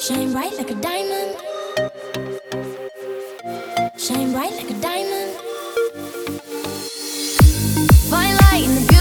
Shine bright like a diamond. Shine bright like a diamond. Fine light in the good.